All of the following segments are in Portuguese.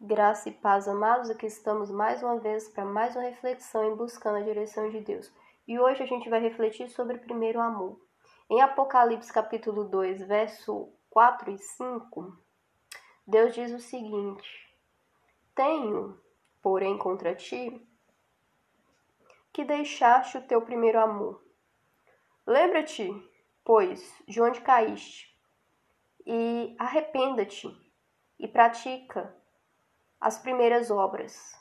Graça e paz, amados, aqui estamos mais uma vez para mais uma reflexão em buscando a direção de Deus. E hoje a gente vai refletir sobre o primeiro amor. Em Apocalipse capítulo 2, verso 4 e 5, Deus diz o seguinte: Tenho, porém, contra ti que deixaste o teu primeiro amor. Lembra-te, pois, de onde caíste, e arrependa-te e pratica as primeiras obras.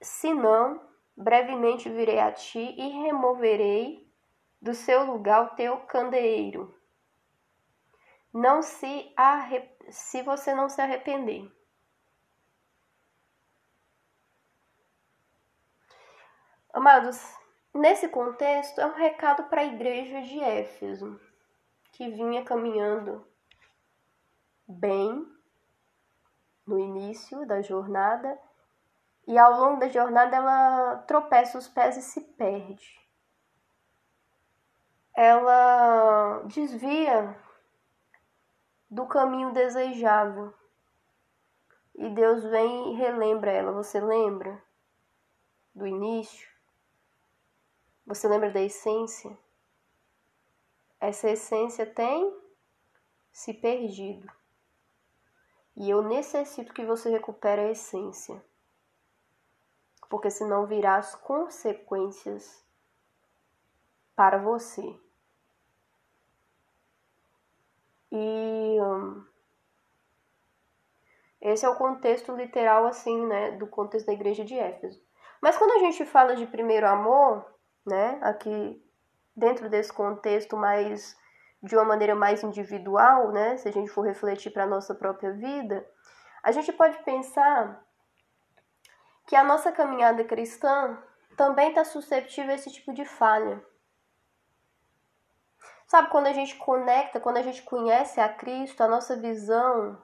Senão, brevemente virei a ti e removerei do seu lugar o teu candeeiro. Não se arre... se você não se arrepender. Amados, nesse contexto é um recado para a igreja de Éfeso, que vinha caminhando bem no início da jornada e ao longo da jornada ela tropeça os pés e se perde. Ela desvia do caminho desejável. E Deus vem e relembra ela. Você lembra do início? Você lembra da essência? Essa essência tem se perdido. E eu necessito que você recupere a essência. Porque senão virá as consequências para você. E hum, esse é o contexto literal, assim, né, do contexto da igreja de Éfeso. Mas quando a gente fala de primeiro amor, né, aqui dentro desse contexto mais de uma maneira mais individual, né? Se a gente for refletir para a nossa própria vida, a gente pode pensar que a nossa caminhada cristã também está suscetível a esse tipo de falha. Sabe, quando a gente conecta, quando a gente conhece a Cristo, a nossa visão,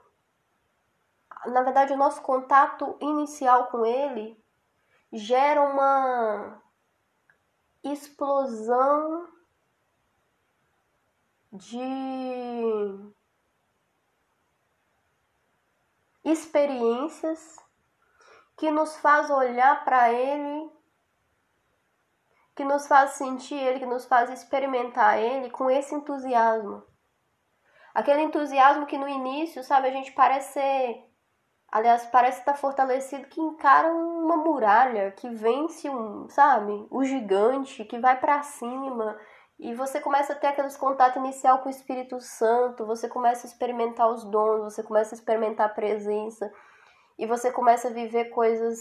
na verdade, o nosso contato inicial com Ele gera uma explosão de experiências que nos faz olhar para ele, que nos faz sentir ele, que nos faz experimentar ele com esse entusiasmo. Aquele entusiasmo que no início, sabe, a gente parece ser, aliás, parece estar fortalecido que encara uma muralha, que vence um, sabe, o gigante, que vai para cima, e você começa a ter aqueles contato inicial com o Espírito Santo, você começa a experimentar os dons, você começa a experimentar a presença, e você começa a viver coisas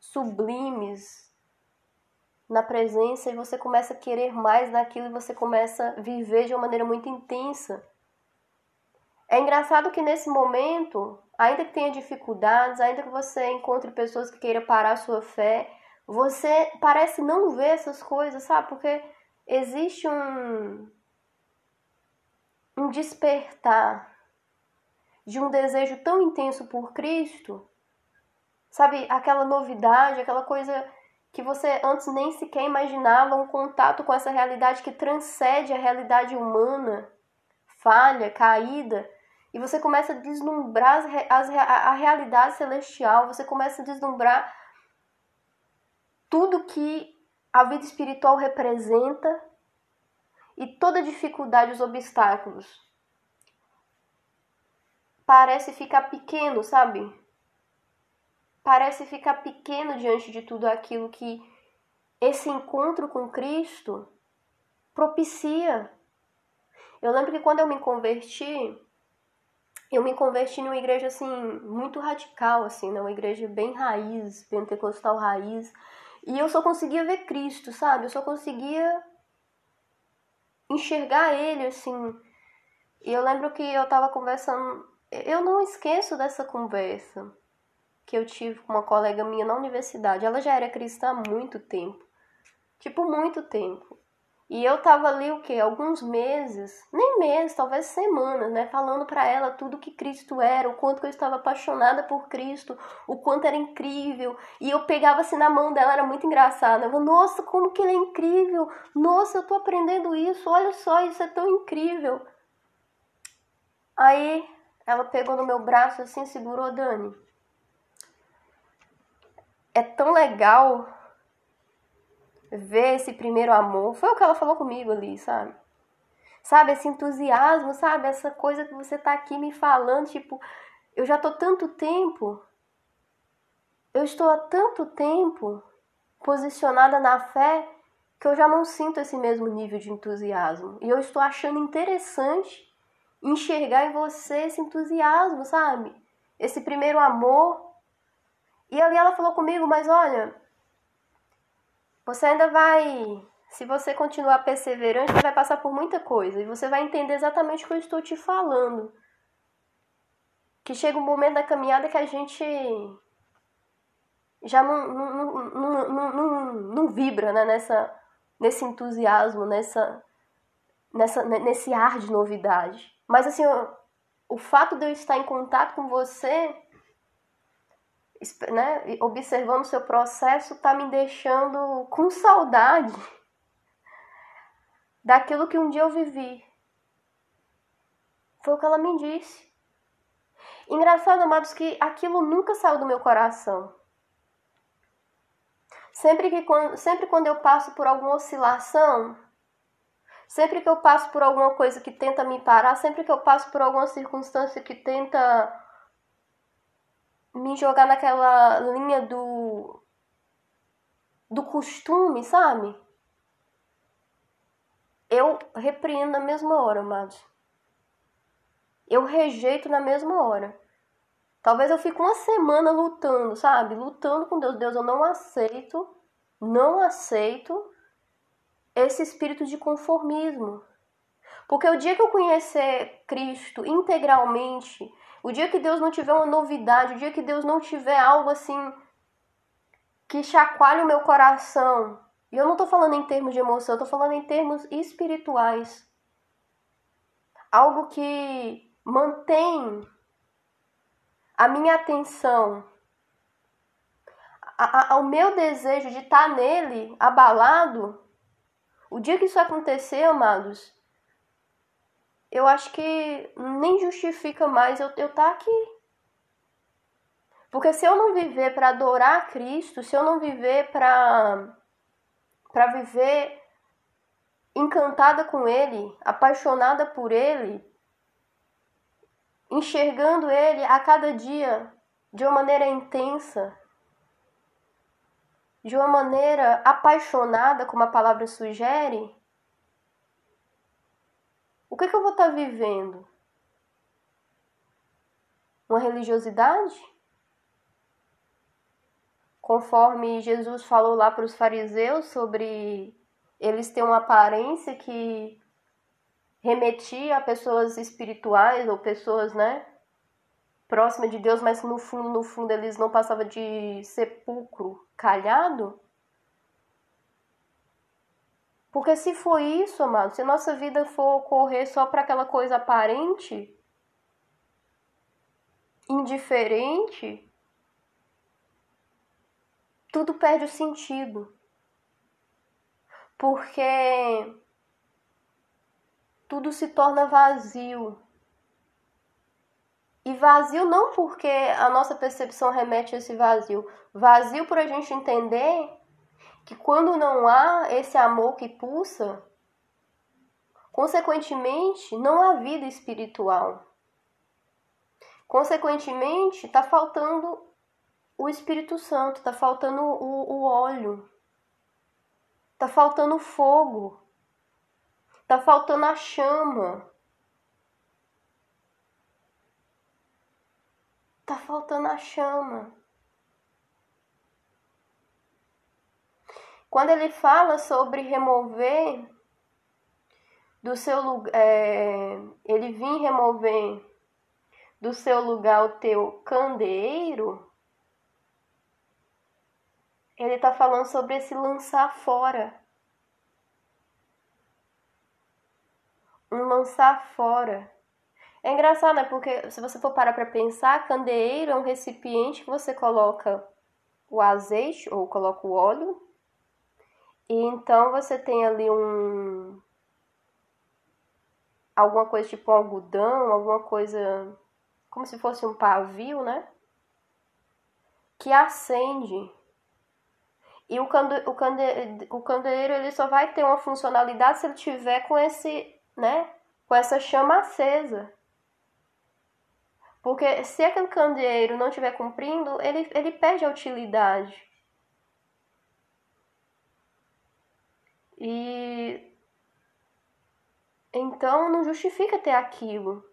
sublimes na presença, e você começa a querer mais daquilo, e você começa a viver de uma maneira muito intensa. É engraçado que nesse momento, ainda que tenha dificuldades, ainda que você encontre pessoas que queiram parar a sua fé, você parece não ver essas coisas, sabe? Porque existe um, um despertar de um desejo tão intenso por Cristo, sabe? Aquela novidade, aquela coisa que você antes nem sequer imaginava, um contato com essa realidade que transcende a realidade humana, falha, caída, e você começa a deslumbrar as, a, a realidade celestial, você começa a deslumbrar tudo que a vida espiritual representa e toda dificuldade, os obstáculos. Parece ficar pequeno, sabe? Parece ficar pequeno diante de tudo aquilo que esse encontro com Cristo propicia. Eu lembro que quando eu me converti, eu me converti numa igreja assim muito radical assim, né? uma igreja bem raiz, pentecostal raiz. E eu só conseguia ver Cristo, sabe? Eu só conseguia enxergar ele assim. E eu lembro que eu tava conversando, eu não esqueço dessa conversa que eu tive com uma colega minha na universidade. Ela já era cristã há muito tempo. Tipo, muito tempo. E eu tava ali o quê? Alguns meses, nem meses, talvez semanas, né? Falando para ela tudo que Cristo era, o quanto que eu estava apaixonada por Cristo, o quanto era incrível. E eu pegava assim na mão dela, era muito engraçado. Eu falava, nossa, como que ele é incrível! Nossa, eu tô aprendendo isso, olha só, isso é tão incrível. Aí ela pegou no meu braço assim, segurou Dani. é tão legal ver esse primeiro amor. Foi o que ela falou comigo ali, sabe? Sabe, esse entusiasmo, sabe? Essa coisa que você tá aqui me falando, tipo, eu já tô tanto tempo, eu estou há tanto tempo posicionada na fé que eu já não sinto esse mesmo nível de entusiasmo. E eu estou achando interessante enxergar em você esse entusiasmo, sabe? Esse primeiro amor. E ali ela falou comigo, mas olha, você ainda vai, se você continuar perseverante, vai passar por muita coisa e você vai entender exatamente o que eu estou te falando. Que chega um momento da caminhada que a gente já não, não, não, não, não, não vibra né? nessa, nesse entusiasmo, nessa, nessa, nesse ar de novidade. Mas assim, o, o fato de eu estar em contato com você né, observando seu processo, está me deixando com saudade daquilo que um dia eu vivi. Foi o que ela me disse. Engraçado, amados, que aquilo nunca saiu do meu coração. Sempre que sempre quando eu passo por alguma oscilação, sempre que eu passo por alguma coisa que tenta me parar, sempre que eu passo por alguma circunstância que tenta me jogar naquela linha do do costume, sabe? Eu repreendo na mesma hora, amados. Eu rejeito na mesma hora. Talvez eu fique uma semana lutando, sabe? Lutando com Deus. Deus, eu não aceito, não aceito esse espírito de conformismo. Porque o dia que eu conhecer Cristo integralmente, o dia que Deus não tiver uma novidade, o dia que Deus não tiver algo assim que chacoalhe o meu coração, e eu não estou falando em termos de emoção, eu estou falando em termos espirituais. Algo que mantém a minha atenção, a, a, ao meu desejo de estar tá nele abalado. O dia que isso acontecer, amados, eu acho que nem justifica mais eu estar tá aqui. Porque se eu não viver para adorar Cristo, se eu não viver para para viver encantada com ele, apaixonada por ele, enxergando ele a cada dia de uma maneira intensa, de uma maneira apaixonada, como a palavra sugere, o que, que eu vou estar tá vivendo? Uma religiosidade? Conforme Jesus falou lá para os fariseus sobre eles terem uma aparência que remetia a pessoas espirituais ou pessoas, né, próximas de Deus, mas no fundo, no fundo eles não passavam de sepulcro calhado. Porque se for isso, amado, se nossa vida for correr só para aquela coisa aparente, indiferente, tudo perde o sentido. Porque tudo se torna vazio. E vazio não porque a nossa percepção remete a esse vazio. Vazio por a gente entender que quando não há esse amor que pulsa, consequentemente, não há vida espiritual. Consequentemente, está faltando o Espírito Santo, está faltando o, o óleo, está faltando o fogo, está faltando a chama. Está faltando a chama. Quando ele fala sobre remover do seu lugar, é, ele vir remover do seu lugar o teu candeeiro, ele está falando sobre esse lançar fora. Um lançar fora. É engraçado, né? Porque se você for parar para pensar, candeeiro é um recipiente que você coloca o azeite ou coloca o óleo e então você tem ali um alguma coisa tipo um algodão, alguma coisa como se fosse um pavio, né? Que acende E o, cande, o, cande, o candeeiro ele só vai ter uma funcionalidade se ele tiver com esse, né, com essa chama acesa. Porque se aquele candeeiro não estiver cumprindo, ele, ele perde a utilidade. E então não justifica ter aquilo.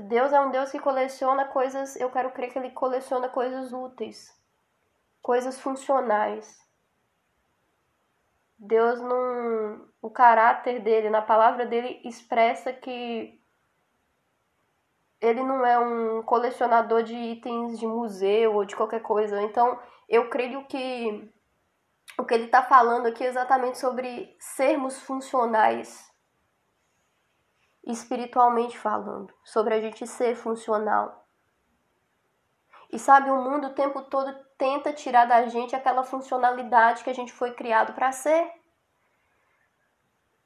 Deus é um Deus que coleciona coisas, eu quero crer que ele coleciona coisas úteis, coisas funcionais. Deus não, o caráter dele, na palavra dele expressa que ele não é um colecionador de itens de museu ou de qualquer coisa. Então, eu creio que o que ele está falando aqui é exatamente sobre sermos funcionais espiritualmente falando, sobre a gente ser funcional. E sabe, o mundo o tempo todo tenta tirar da gente aquela funcionalidade que a gente foi criado para ser.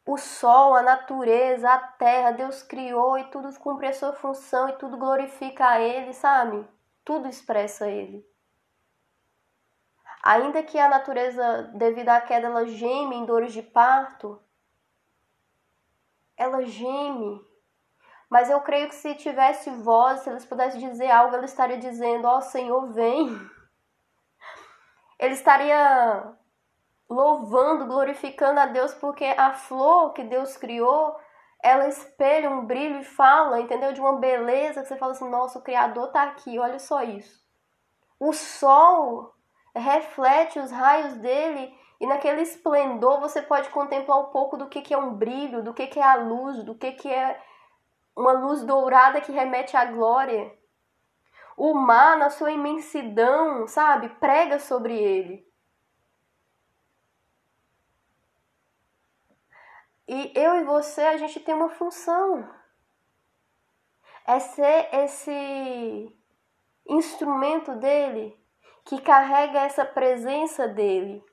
O sol, a natureza, a terra, Deus criou e tudo cumpre a sua função e tudo glorifica a Ele, sabe? Tudo expressa Ele. Ainda que a natureza, devido à queda, ela geme em dores de parto, ela geme. Mas eu creio que se tivesse voz, se eles pudessem dizer algo, ela estaria dizendo: Ó oh, Senhor, vem. Ele estaria louvando, glorificando a Deus, porque a flor que Deus criou, ela espelha um brilho e fala, entendeu? De uma beleza que você fala assim: nossa, o Criador tá aqui, olha só isso. O sol reflete os raios dele e naquele esplendor você pode contemplar um pouco do que, que é um brilho, do que, que é a luz, do que, que é uma luz dourada que remete à glória. O mar, na sua imensidão, sabe, prega sobre ele. E eu e você, a gente tem uma função. É ser esse instrumento dele que carrega essa presença dele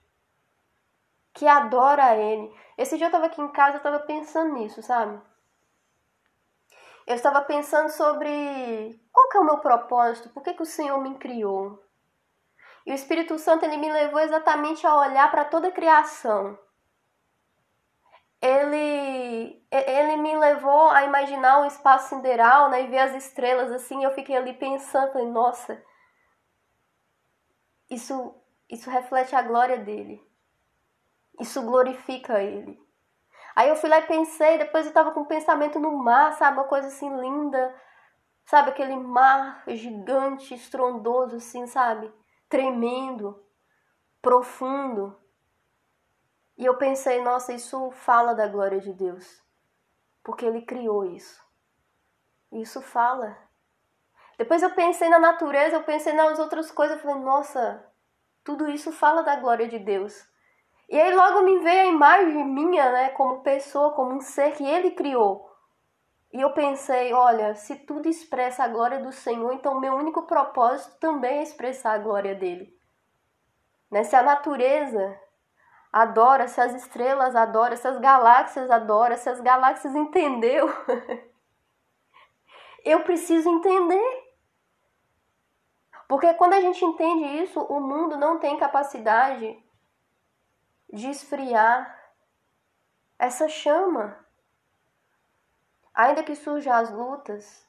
que adora Ele. Esse dia eu estava aqui em casa, eu estava pensando nisso, sabe? Eu estava pensando sobre qual que é o meu propósito, por que, que o Senhor me criou. E o Espírito Santo ele me levou exatamente a olhar para toda a criação. Ele, ele me levou a imaginar um espaço sideral, né, e ver as estrelas assim. Eu fiquei ali pensando, falei, nossa, isso, isso reflete a glória dele. Isso glorifica ele. Aí eu fui lá e pensei, depois eu tava com um pensamento no mar, sabe? Uma coisa assim linda. Sabe? Aquele mar gigante, estrondoso, assim, sabe? Tremendo, profundo. E eu pensei, nossa, isso fala da glória de Deus. Porque ele criou isso. Isso fala. Depois eu pensei na natureza, eu pensei nas outras coisas, eu falei, nossa, tudo isso fala da glória de Deus. E aí logo me veio a imagem minha, né, como pessoa, como um ser que ele criou. E eu pensei, olha, se tudo expressa a glória do Senhor, então meu único propósito também é expressar a glória dele. Né? Se a natureza adora, se as estrelas adoram, se as galáxias adoram, se as galáxias entendeu, eu preciso entender. Porque quando a gente entende isso, o mundo não tem capacidade de esfriar essa chama. Ainda que surjam as lutas,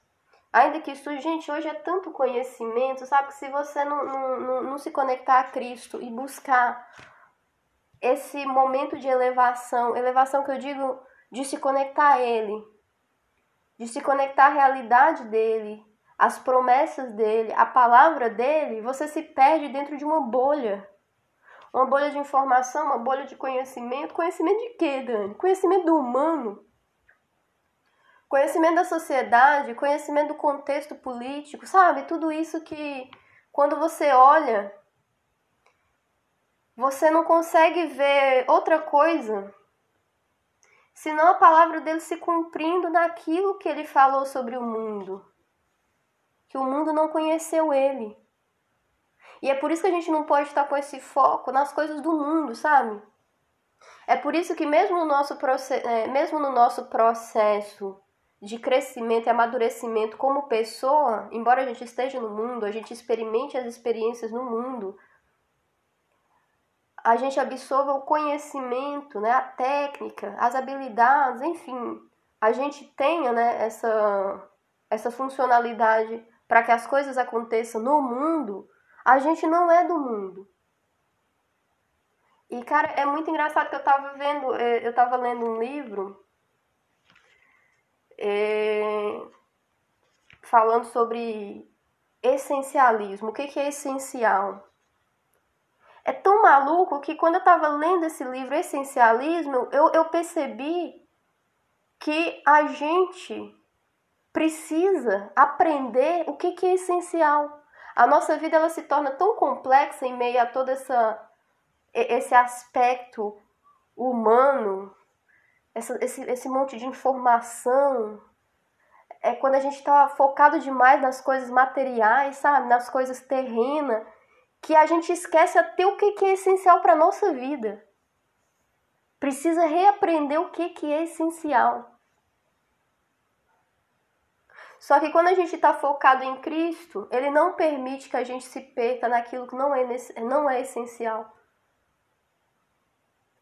ainda que surja. Gente, hoje é tanto conhecimento, sabe? Que se você não, não, não se conectar a Cristo e buscar esse momento de elevação, elevação que eu digo de se conectar a Ele, de se conectar à realidade dele, às promessas dele, à palavra dele, você se perde dentro de uma bolha. Uma bolha de informação, uma bolha de conhecimento. Conhecimento de quê, Dani? Conhecimento do humano. Conhecimento da sociedade, conhecimento do contexto político, sabe? Tudo isso que, quando você olha, você não consegue ver outra coisa senão a palavra dele se cumprindo naquilo que ele falou sobre o mundo. Que o mundo não conheceu ele. E é por isso que a gente não pode estar com esse foco nas coisas do mundo, sabe? É por isso que mesmo no nosso, é, mesmo no nosso processo de crescimento e amadurecimento como pessoa, embora a gente esteja no mundo, a gente experimente as experiências no mundo, a gente absorva o conhecimento, né, a técnica, as habilidades, enfim, a gente tenha né, essa, essa funcionalidade para que as coisas aconteçam no mundo, a gente não é do mundo. E, cara, é muito engraçado que eu tava vendo, é, eu tava lendo um livro é, falando sobre essencialismo. O que, que é essencial? É tão maluco que quando eu estava lendo esse livro, Essencialismo, eu, eu percebi que a gente precisa aprender o que, que é essencial. A nossa vida ela se torna tão complexa em meio a todo essa, esse aspecto humano, essa, esse, esse monte de informação. É quando a gente está focado demais nas coisas materiais, sabe? Nas coisas terrenas, que a gente esquece até o que, é essencial para a nossa vida. Precisa reaprender o que, que é essencial. Só que quando a gente está focado em Cristo, Ele não permite que a gente se perca naquilo que não é, não é essencial.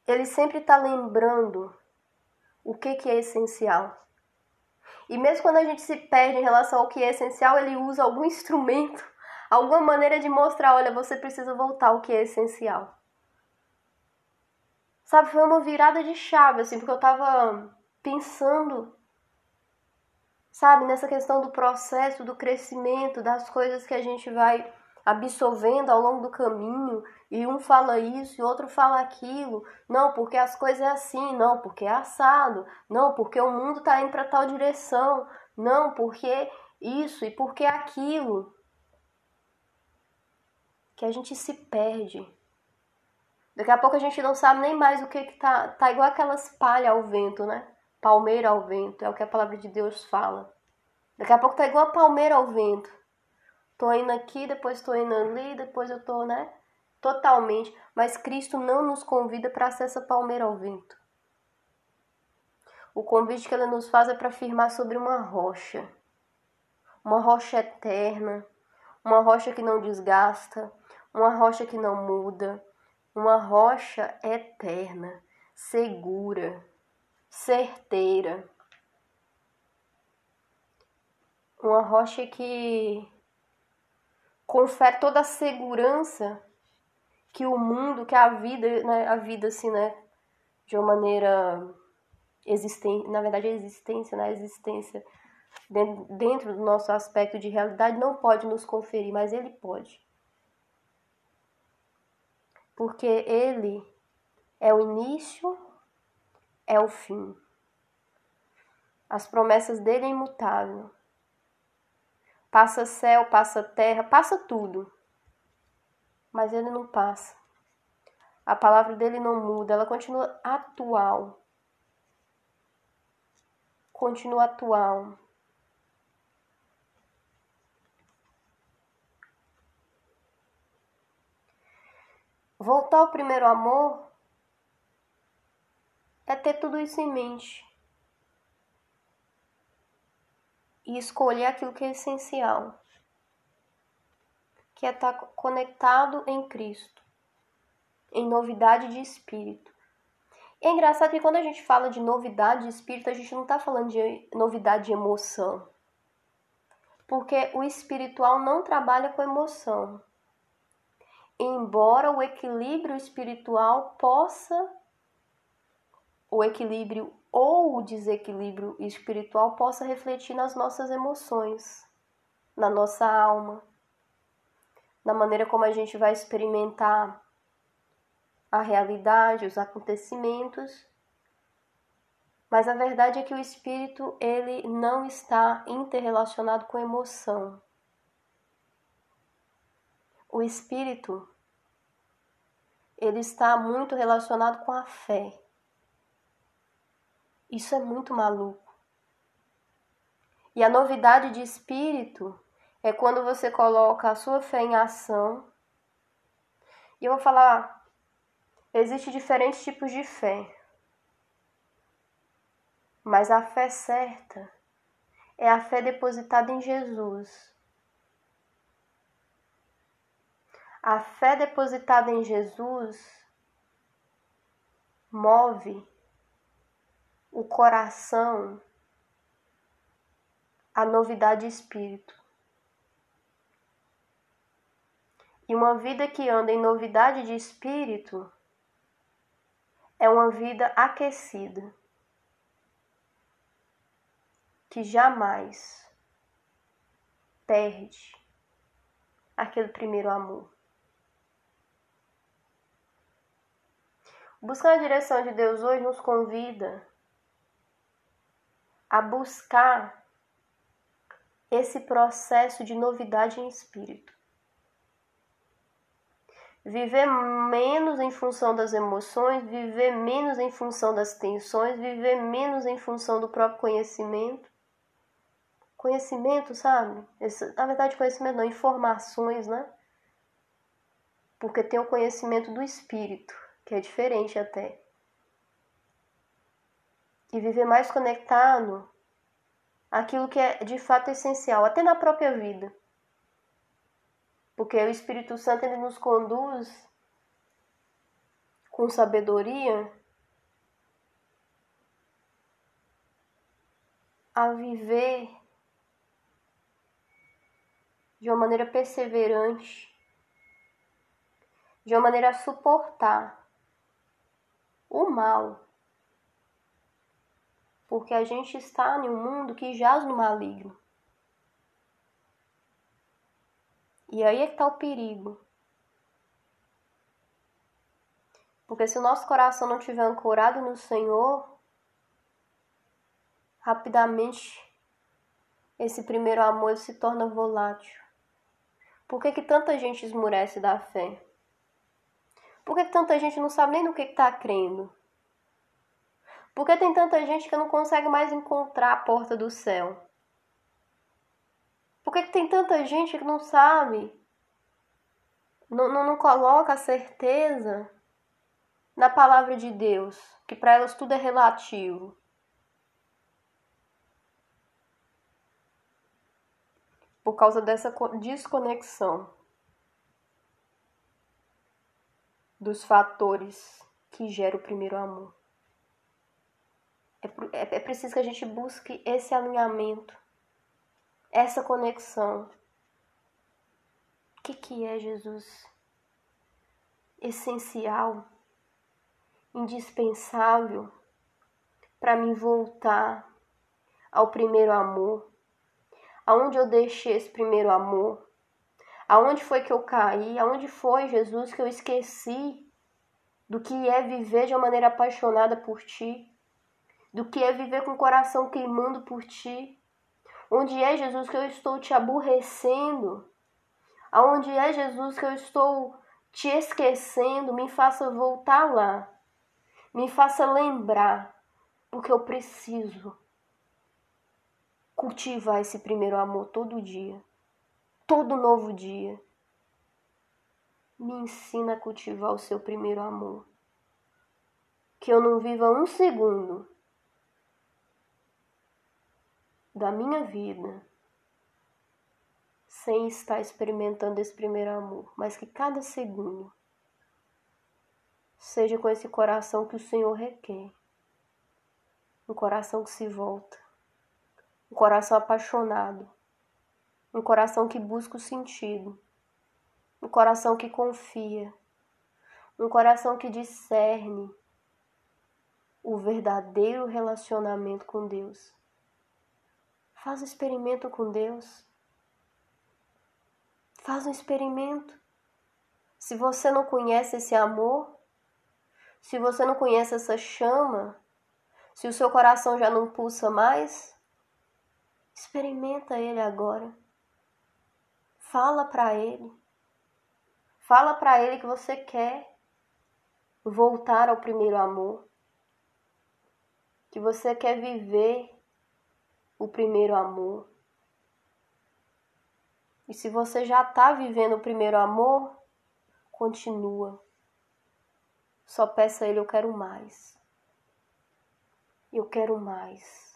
Ele sempre está lembrando o que, que é essencial. E mesmo quando a gente se perde em relação ao que é essencial, ele usa algum instrumento, alguma maneira de mostrar: olha, você precisa voltar ao que é essencial. Sabe, foi uma virada de chave, assim, porque eu tava pensando sabe, nessa questão do processo, do crescimento, das coisas que a gente vai absorvendo ao longo do caminho, e um fala isso e outro fala aquilo. Não, porque as coisas é assim, não, porque é assado. Não, porque o mundo está indo para tal direção. Não, porque isso e porque aquilo. Que a gente se perde. Daqui a pouco a gente não sabe nem mais o que que tá, tá igual aquelas palhas ao vento, né? palmeira ao vento, é o que a palavra de Deus fala. Daqui a pouco tá igual a palmeira ao vento. Tô indo aqui, depois tô indo ali, depois eu tô, né? Totalmente. Mas Cristo não nos convida para ser essa palmeira ao vento. O convite que ele nos faz é para firmar sobre uma rocha. Uma rocha eterna, uma rocha que não desgasta, uma rocha que não muda, uma rocha eterna, segura certeira. Uma rocha que confere toda a segurança que o mundo, que a vida, né, a vida assim, né, de uma maneira existente, na verdade a existência, né, a existência dentro, dentro do nosso aspecto de realidade não pode nos conferir, mas ele pode. Porque ele é o início é o fim. As promessas dele é imutável. Passa céu, passa terra, passa tudo. Mas ele não passa. A palavra dele não muda, ela continua atual. Continua atual. Voltar ao primeiro amor é ter tudo isso em mente e escolher aquilo que é essencial, que é estar conectado em Cristo, em novidade de espírito. é engraçado que quando a gente fala de novidade de espírito, a gente não está falando de novidade de emoção. Porque o espiritual não trabalha com emoção. Embora o equilíbrio espiritual possa o equilíbrio ou o desequilíbrio espiritual possa refletir nas nossas emoções, na nossa alma, na maneira como a gente vai experimentar a realidade, os acontecimentos. Mas a verdade é que o espírito ele não está interrelacionado com emoção. O espírito ele está muito relacionado com a fé. Isso é muito maluco. E a novidade de espírito é quando você coloca a sua fé em ação. E eu vou falar, existem diferentes tipos de fé. Mas a fé certa é a fé depositada em Jesus. A fé depositada em Jesus move o coração à novidade de espírito. E uma vida que anda em novidade de espírito é uma vida aquecida, que jamais perde aquele primeiro amor. Buscar a direção de Deus hoje nos convida a buscar esse processo de novidade em espírito. Viver menos em função das emoções, viver menos em função das tensões, viver menos em função do próprio conhecimento. Conhecimento, sabe? Esse, na verdade, conhecimento não, informações, né? Porque tem o conhecimento do espírito que é diferente até. E viver mais conectado àquilo que é de fato essencial, até na própria vida. Porque o Espírito Santo ele nos conduz com sabedoria a viver de uma maneira perseverante, de uma maneira a suportar o mal. Porque a gente está em um mundo que jaz no maligno. E aí é que está o perigo. Porque se o nosso coração não estiver ancorado no Senhor, rapidamente esse primeiro amor se torna volátil. Por que, que tanta gente esmurece da fé? Por que tanta gente não sabe nem no que está crendo? Por que tem tanta gente que não consegue mais encontrar a porta do céu? Por que tem tanta gente que não sabe, não, não, não coloca a certeza na palavra de Deus, que para elas tudo é relativo? Por causa dessa desconexão. Dos fatores que geram o primeiro amor. É, é, é preciso que a gente busque esse alinhamento, essa conexão. O que, que é Jesus? Essencial, indispensável para me voltar ao primeiro amor. Aonde eu deixei esse primeiro amor? Aonde foi que eu caí? Aonde foi, Jesus, que eu esqueci do que é viver de uma maneira apaixonada por ti? Do que é viver com o coração queimando por ti? Onde é, Jesus, que eu estou te aborrecendo? Aonde é, Jesus, que eu estou te esquecendo? Me faça voltar lá. Me faça lembrar, porque eu preciso cultivar esse primeiro amor todo dia todo novo dia. Me ensina a cultivar o seu primeiro amor. Que eu não viva um segundo da minha vida sem estar experimentando esse primeiro amor, mas que cada segundo seja com esse coração que o Senhor requer. Um coração que se volta, um coração apaixonado um coração que busca o sentido, um coração que confia, um coração que discerne o verdadeiro relacionamento com Deus. Faz um experimento com Deus. Faz um experimento. Se você não conhece esse amor, se você não conhece essa chama, se o seu coração já não pulsa mais, experimenta ele agora. Fala para ele. Fala para ele que você quer voltar ao primeiro amor. Que você quer viver o primeiro amor. E se você já está vivendo o primeiro amor, continua. Só peça a ele, eu quero mais. Eu quero mais.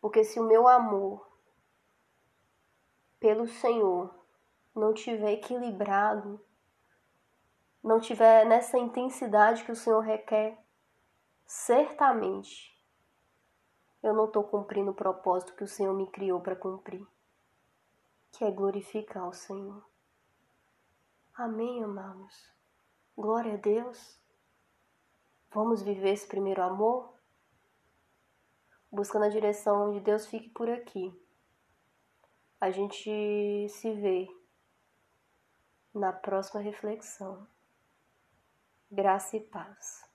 Porque se o meu amor pelo Senhor não tiver equilibrado, não tiver nessa intensidade que o Senhor requer, certamente eu não estou cumprindo o propósito que o Senhor me criou para cumprir, que é glorificar o Senhor. Amém, amados? Glória a Deus. Vamos viver esse primeiro amor? Buscando a direção de Deus, fique por aqui. A gente se vê na próxima reflexão. Graça e paz.